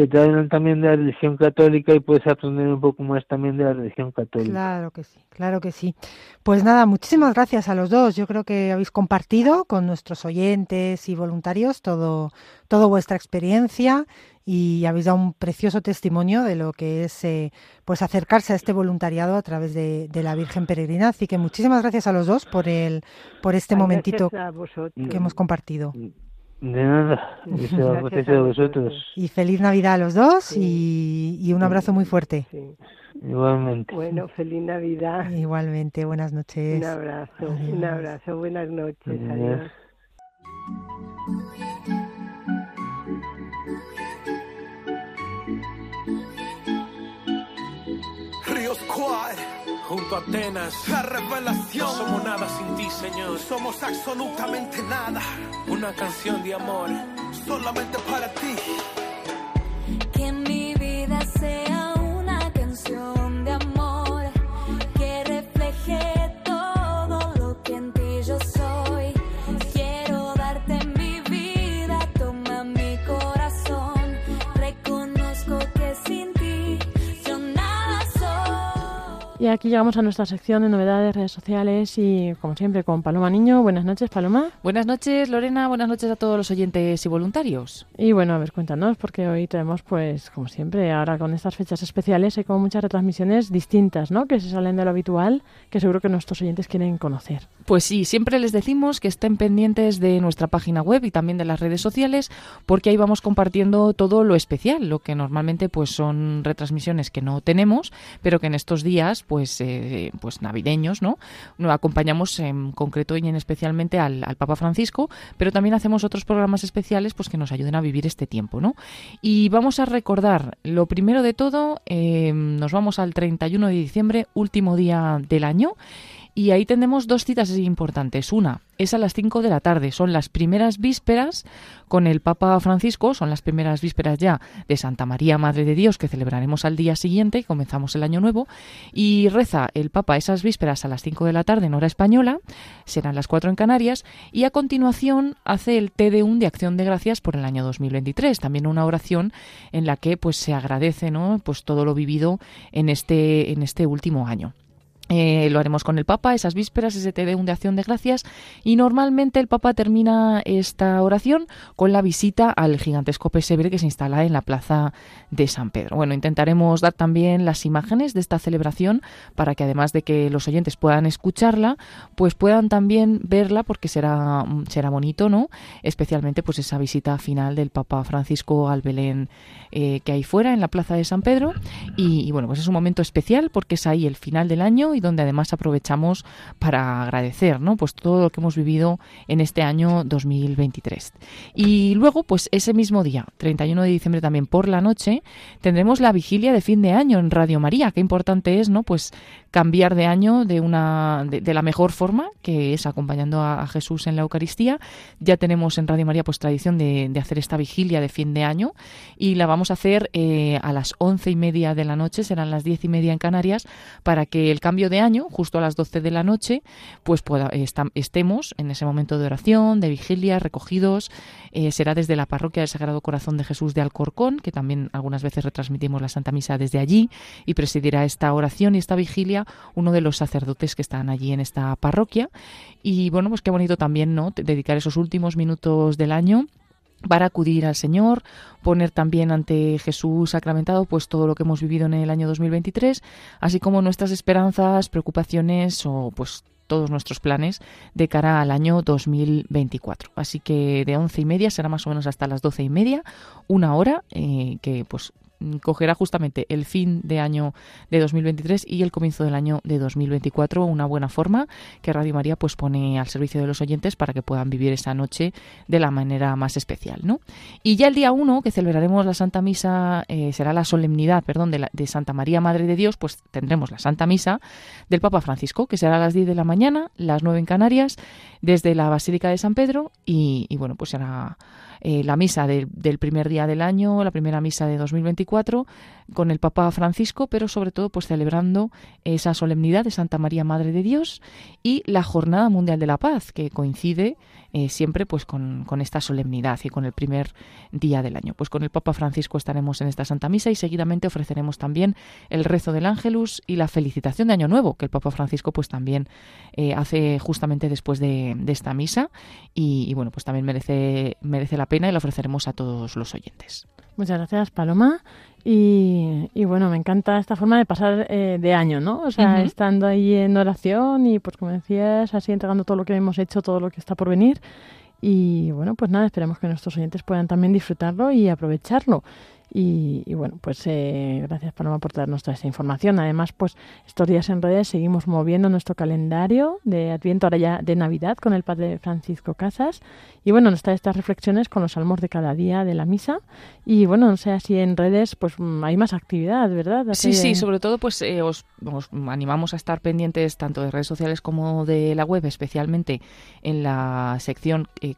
te hablan también de la religión católica y puedes aprender un poco más también de la religión católica. Claro que sí, claro que sí. Pues nada, muchísimas gracias a los dos. Yo creo que habéis compartido con nuestros oyentes y voluntarios todo, todo vuestra experiencia y habéis dado un precioso testimonio de lo que es eh, pues acercarse a este voluntariado a través de, la Virgen Peregrina. Así que muchísimas gracias a los dos por el por este momentito que hemos compartido. De nada, gracias a vosotros. Y feliz Navidad a los dos y, un abrazo muy fuerte. Igualmente. Bueno, feliz Navidad. Igualmente, buenas noches. Un abrazo, un abrazo, buenas noches. Adiós. Ríos Quad, junto a Atenas, la revelación. No somos nada sin ti, Señor. Somos absolutamente nada. Una canción de amor, solamente para ti. Y aquí llegamos a nuestra sección de novedades, redes sociales y, como siempre, con Paloma Niño. Buenas noches, Paloma. Buenas noches, Lorena. Buenas noches a todos los oyentes y voluntarios. Y bueno, a ver, cuéntanos, porque hoy tenemos, pues, como siempre, ahora con estas fechas especiales, hay como muchas retransmisiones distintas, ¿no? Que se salen de lo habitual, que seguro que nuestros oyentes quieren conocer. Pues sí, siempre les decimos que estén pendientes de nuestra página web y también de las redes sociales, porque ahí vamos compartiendo todo lo especial, lo que normalmente pues son retransmisiones que no tenemos, pero que en estos días, pues, eh, pues navideños, ¿no? Acompañamos en concreto y en especialmente al, al Papa Francisco, pero también hacemos otros programas especiales, pues que nos ayuden a vivir este tiempo, ¿no? Y vamos a recordar, lo primero de todo, eh, nos vamos al 31 de diciembre, último día del año. Y ahí tenemos dos citas importantes. Una es a las 5 de la tarde, son las primeras vísperas con el Papa Francisco, son las primeras vísperas ya de Santa María, Madre de Dios, que celebraremos al día siguiente, comenzamos el año nuevo, y reza el Papa esas vísperas a las 5 de la tarde en hora española, serán las 4 en Canarias, y a continuación hace el Te Deum de Acción de Gracias por el año 2023, también una oración en la que pues se agradece ¿no? pues todo lo vivido en este, en este último año. Eh, lo haremos con el Papa, esas vísperas, ese Te Deum de Acción de Gracias. Y normalmente el Papa termina esta oración con la visita al gigantesco pesebre que se instala en la plaza de San Pedro. Bueno, intentaremos dar también las imágenes de esta celebración para que además de que los oyentes puedan escucharla, pues puedan también verla porque será, será bonito, ¿no? Especialmente pues esa visita final del Papa Francisco al Belén eh, que hay fuera en la plaza de San Pedro. Y, y bueno, pues es un momento especial porque es ahí el final del año y donde además aprovechamos para agradecer, ¿no? Pues todo lo que hemos vivido en este año 2023. Y luego, pues ese mismo día, 31 de diciembre también por la noche, tendremos la vigilia de fin de año en Radio María. Qué importante es, ¿no? Pues cambiar de año de una de, la mejor forma, que es acompañando a, Jesús en la Eucaristía. Ya tenemos en Radio María pues tradición de, de hacer esta vigilia de fin de año y la vamos a hacer eh, a las once y media de la noche, serán las diez y media en Canarias, para que el cambio de año, justo a las doce de la noche, pues pueda, estemos en ese momento de oración, de vigilia, recogidos. Eh, será desde la parroquia del Sagrado Corazón de Jesús de Alcorcón, que también algunas veces retransmitimos la Santa Misa desde allí, y presidirá esta oración y esta vigilia uno de los sacerdotes que están allí en esta parroquia. Y bueno, pues qué bonito también, ¿no? Dedicar esos últimos minutos del año para acudir al Señor, poner también ante Jesús sacramentado pues todo lo que hemos vivido en el año 2023, así como nuestras esperanzas, preocupaciones o pues todos nuestros planes de cara al año 2024. Así que de once y media será más o menos hasta las doce y media, una hora eh, que pues cogerá justamente el fin de año de 2023 y el comienzo del año de 2024, una buena forma que Radio María pues pone al servicio de los oyentes para que puedan vivir esa noche de la manera más especial, ¿no? Y ya el día 1, que celebraremos la Santa Misa, eh, será la solemnidad, perdón, de, la, de, Santa María Madre de Dios, pues tendremos la Santa Misa del Papa Francisco, que será a las 10 de la mañana, las 9 en Canarias, desde la Basílica de San Pedro y, y bueno, pues será eh, la misa de, del primer día del año, la primera misa de 2024, con el Papa Francisco, pero sobre todo pues celebrando esa solemnidad de Santa María Madre de Dios y la Jornada Mundial de la Paz, que coincide eh, siempre pues con, con, esta solemnidad y con el primer día del año. Pues con el Papa Francisco estaremos en esta Santa Misa y seguidamente ofreceremos también el rezo del Ángelus y la felicitación de Año Nuevo, que el Papa Francisco pues también eh, hace justamente después de, de esta misa y, y, bueno, pues también merece, merece la pena y la ofreceremos a todos los oyentes. Muchas gracias, Paloma. Y, y bueno, me encanta esta forma de pasar eh, de año, ¿no? O sea, estando ahí en oración y, pues como decías, así entregando todo lo que hemos hecho, todo lo que está por venir. Y bueno, pues nada, esperemos que nuestros oyentes puedan también disfrutarlo y aprovecharlo. Y, y bueno, pues eh, gracias Paloma por darnos toda esta información. Además, pues estos días en redes seguimos moviendo nuestro calendario de Adviento, ahora ya de Navidad, con el Padre Francisco Casas. Y bueno, nos trae estas reflexiones con los salmos de cada día de la misa. Y bueno, no sé si en redes pues mm, hay más actividad, ¿verdad? Sí, Así sí, de- sobre todo pues eh, os, os animamos a estar pendientes tanto de redes sociales como de la web, especialmente en la sección, eh,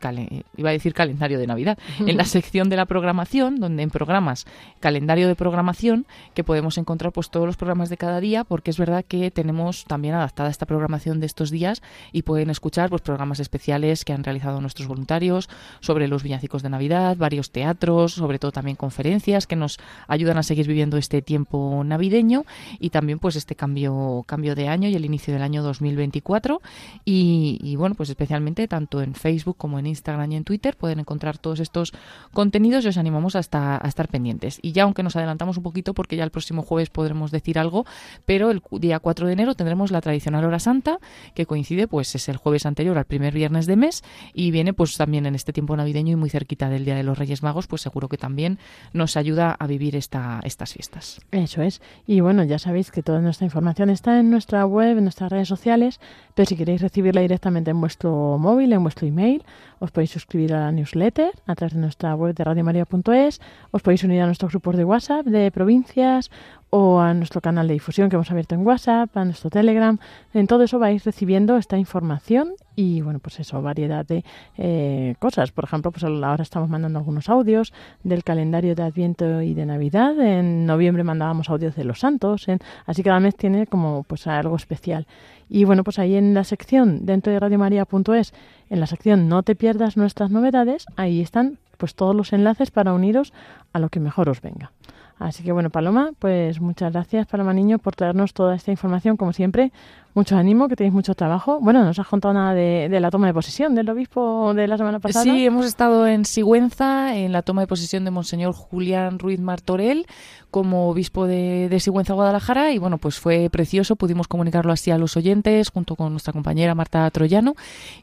iba a decir calendario de Navidad, en la sección de la programación, donde en programas, calendario de programación, que podemos encontrar pues todos los programas de cada día, porque es verdad que tenemos también adaptada esta programación de estos días y pueden escuchar pues programas especiales que han realizado nuestros voluntarios sobre los villancicos de Navidad, varios teatros, sobre todo también conferencias que nos ayudan a seguir viviendo este tiempo navideño y también pues este cambio cambio de año y el inicio del año 2024 y, y, bueno pues especialmente tanto en Facebook como en Instagram y en Twitter pueden encontrar todos estos contenidos y os animamos a estar, a estar pendientes y ya aunque nos adelantamos un poquito porque ya el próximo jueves podremos decir algo pero el día 4 de enero tendremos la tradicional hora santa que coincide pues es el jueves anterior al primer viernes de mes y viene pues también en este tiempo navideño y muy cerquita del día de los Reyes Magos pues seguro que también nos ayuda a vivir esta, estas fiestas. Eso es. Y bueno, ya sabéis que toda nuestra información está en nuestra web, en nuestras redes sociales, pero si queréis recibirla directamente en vuestro móvil, en vuestro email, os podéis suscribir a la newsletter a través de nuestra web de radiomaria.es, os podéis unir a nuestros grupos de WhatsApp de provincias o a nuestro canal de difusión que hemos abierto en WhatsApp, a nuestro Telegram. En todo eso vais recibiendo esta información y bueno, pues eso, variedad de eh, cosas. Por ejemplo, pues ahora estamos mandando algunos audios del calendario de Adviento y de Navidad. En noviembre mandábamos audios de los santos, en- así cada mes tiene como pues algo especial. Y bueno, pues ahí en la sección dentro de radiomaria.es, en la sección No te pierdas nuestras novedades, ahí están pues todos los enlaces para uniros a lo que mejor os venga. Así que bueno, Paloma, pues muchas gracias, Paloma Niño, por traernos toda esta información, como siempre. Mucho ánimo, que tenéis mucho trabajo. Bueno, no os has contado nada de, de la toma de posesión del obispo de la semana pasada. Sí, hemos estado en Sigüenza, en la toma de posesión de Monseñor Julián Ruiz Martorell como obispo de, Sigüenza, Guadalajara, y bueno, pues fue precioso, pudimos comunicarlo así a los oyentes, junto con nuestra compañera Marta Troyano,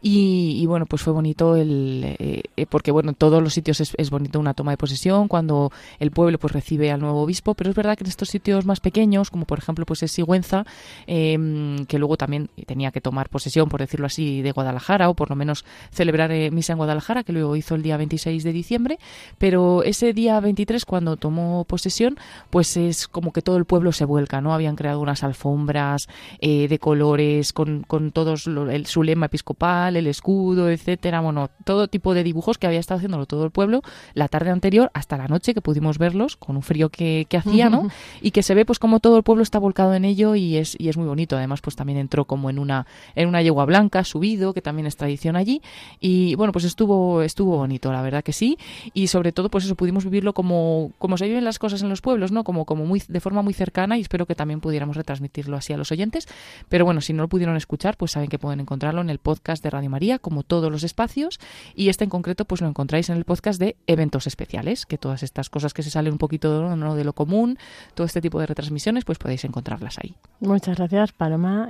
y, bueno, pues fue bonito el, eh, eh, porque bueno, en todos los sitios es, es bonito una toma de posesión, cuando el pueblo pues recibe al nuevo obispo, pero es verdad que en estos sitios más pequeños, como por ejemplo pues es Sigüenza, eh, que luego también tenía que tomar posesión, por decirlo así, de Guadalajara, o por lo menos celebrar eh, misa en Guadalajara, que luego hizo el día 26 de diciembre, pero ese día 23, cuando tomó posesión, pues es como que todo el pueblo se vuelca, ¿no? Habían creado unas alfombras eh, de colores con, con todos lo- el, su lema episcopal, el escudo, etcétera, bueno, todo tipo de dibujos que había estado haciéndolo todo el pueblo la tarde anterior hasta la noche que pudimos verlos con un frío que, que hacía, ¿no? Y que se ve pues como todo el pueblo está volcado en ello y es, y es muy bonito. Además, pues también entró como en una, en una yegua blanca, subido, que también es tradición allí. Y bueno, pues estuvo, estuvo bonito, la verdad que sí. Y sobre todo, pues eso, pudimos vivirlo como, como se viven las cosas en los pueblos, ¿no? Como, como muy, de forma muy cercana y espero que también pudiéramos retransmitirlo así a los oyentes. Pero bueno, si no lo pudieron escuchar, pues saben que pueden encontrarlo en el podcast de Radio María, como todos los espacios. Y este en concreto, pues lo encontráis en el podcast de eventos especiales, que todas estas cosas que se salen un poquito ¿no? de lo común, todo este tipo de retransmisiones, pues podéis encontrarlas ahí. Muchas gracias, Paloma.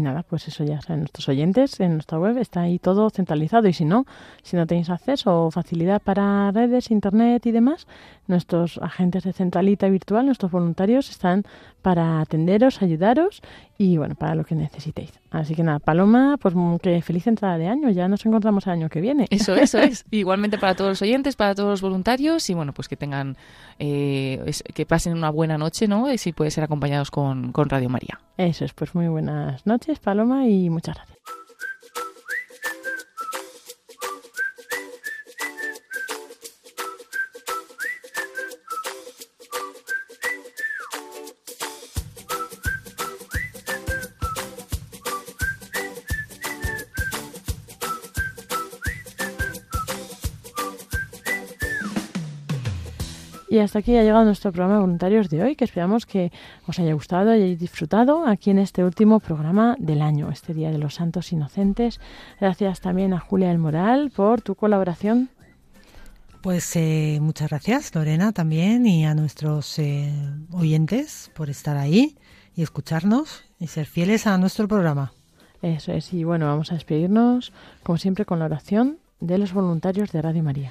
Nada, pues eso ya saben nuestros oyentes. En nuestra web está ahí todo centralizado. Y si no, si no tenéis acceso o facilidad para redes, internet y demás, nuestros agentes de centralita virtual, nuestros voluntarios, están para atenderos, ayudaros y bueno, para lo que necesitéis. Así que nada, Paloma, pues mm, que feliz entrada de año. Ya nos encontramos el año que viene. Eso, eso es. Igualmente para todos los oyentes, para todos los voluntarios y bueno, pues que tengan, eh, es- que pasen una buena noche, ¿no? Y si puede ser acompañados con, con Radio María. Eso es, pues muy buenas noches, Paloma, y muchas gracias. Y hasta aquí ha llegado nuestro programa de voluntarios de hoy, que esperamos que os haya gustado, hayáis disfrutado aquí en este último programa del año, este Día de los Santos Inocentes. Gracias también a Julia del Moral por tu colaboración. Pues eh, muchas gracias, Lorena, también, y a nuestros eh, oyentes por estar ahí y escucharnos y ser fieles a nuestro programa. Eso es, y bueno, vamos a despedirnos, como siempre, con la oración de los voluntarios de Radio María.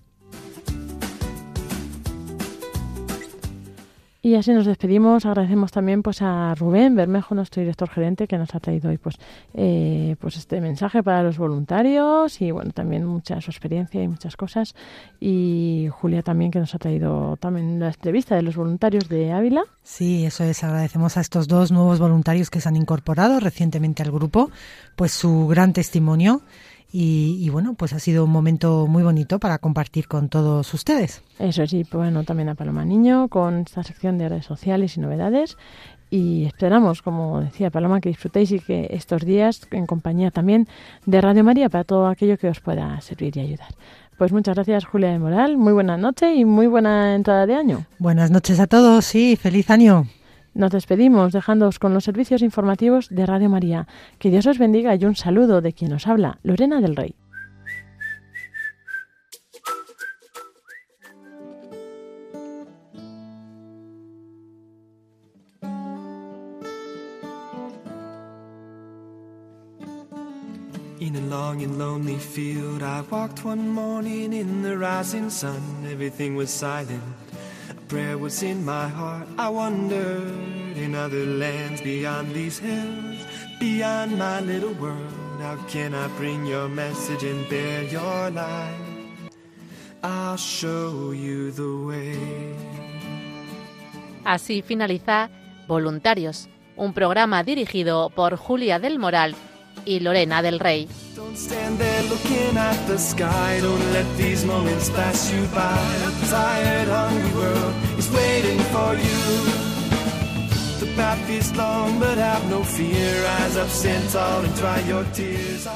Y así nos despedimos. Agradecemos también pues a Rubén Bermejo, nuestro director gerente, que nos ha traído hoy pues, eh, pues este mensaje para los voluntarios y bueno también mucha su experiencia y muchas cosas. Y Julia también que nos ha traído también la entrevista de los voluntarios de Ávila. Sí, eso es. Agradecemos a estos dos nuevos voluntarios que se han incorporado recientemente al grupo, pues su gran testimonio. Y, y, bueno, pues ha sido un momento muy bonito para compartir con todos ustedes. Eso sí, pues bueno, también a Paloma Niño con esta sección de redes sociales y novedades. Y esperamos, como decía Paloma, que disfrutéis y que estos días en compañía también de Radio María para todo aquello que os pueda servir y ayudar. Pues muchas gracias, Julia de Moral. Muy buena noche y muy buena entrada de año. Buenas noches a todos, sí, feliz año. Nos despedimos dejándoos con los servicios informativos de Radio María. Que Dios os bendiga y un saludo de quien os habla, Lorena del Rey. In a long and lonely field, I walked one morning in the rising sun. Everything was silent. Prayer was in my heart. I wondered in other lands beyond these hills, beyond my little world. How can I bring your message and bear your light? I'll show you the way. Así finaliza Voluntarios, un programa dirigido por Julia del Moral y Lorena del Rey. The path is long, but have no fear. And your tears.